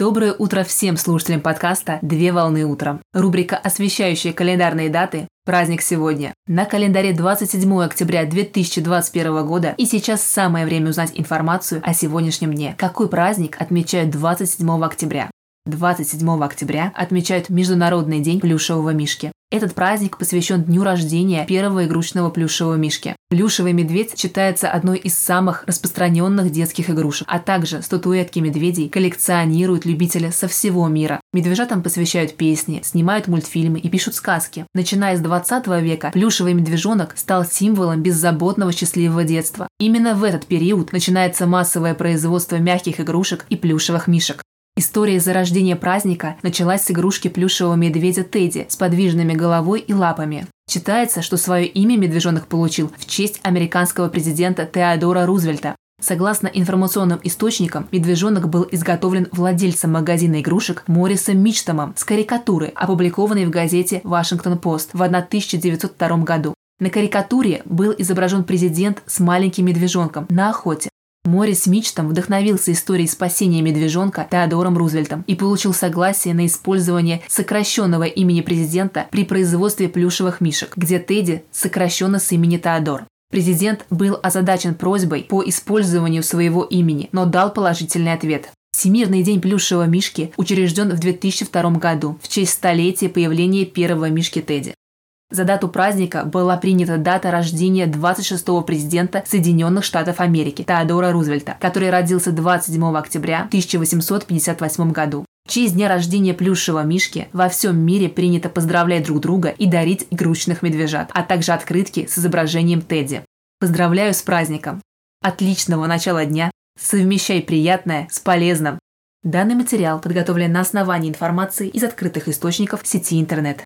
Доброе утро всем слушателям подкаста «Две волны утром». Рубрика, освещающая календарные даты Праздник сегодня. На календаре 27 октября 2021 года и сейчас самое время узнать информацию о сегодняшнем дне. Какой праздник отмечают 27 октября? 27 октября отмечают Международный день плюшевого мишки. Этот праздник посвящен дню рождения первого игрушечного плюшевого мишки. Плюшевый медведь считается одной из самых распространенных детских игрушек, а также статуэтки медведей коллекционируют любители со всего мира. Медвежатам посвящают песни, снимают мультфильмы и пишут сказки. Начиная с 20 века плюшевый медвежонок стал символом беззаботного счастливого детства. Именно в этот период начинается массовое производство мягких игрушек и плюшевых мишек. История зарождения праздника началась с игрушки плюшевого медведя Тедди с подвижными головой и лапами. Считается, что свое имя медвежонок получил в честь американского президента Теодора Рузвельта. Согласно информационным источникам, медвежонок был изготовлен владельцем магазина игрушек Моррисом Мичтомом с карикатуры, опубликованной в газете «Вашингтон-Пост» в 1902 году. На карикатуре был изображен президент с маленьким медвежонком на охоте. Морис Мичтом вдохновился историей спасения медвежонка Теодором Рузвельтом и получил согласие на использование сокращенного имени президента при производстве плюшевых мишек, где Тедди сокращенно с имени Теодор. Президент был озадачен просьбой по использованию своего имени, но дал положительный ответ. Всемирный день плюшевого мишки учрежден в 2002 году в честь столетия появления первого мишки Тедди. За дату праздника была принята дата рождения 26-го президента Соединенных Штатов Америки Теодора Рузвельта, который родился 27 октября 1858 году. В честь дня рождения плюшевого мишки во всем мире принято поздравлять друг друга и дарить игрушечных медвежат, а также открытки с изображением Тедди. Поздравляю с праздником! Отличного начала дня! Совмещай приятное с полезным! Данный материал подготовлен на основании информации из открытых источников сети интернет.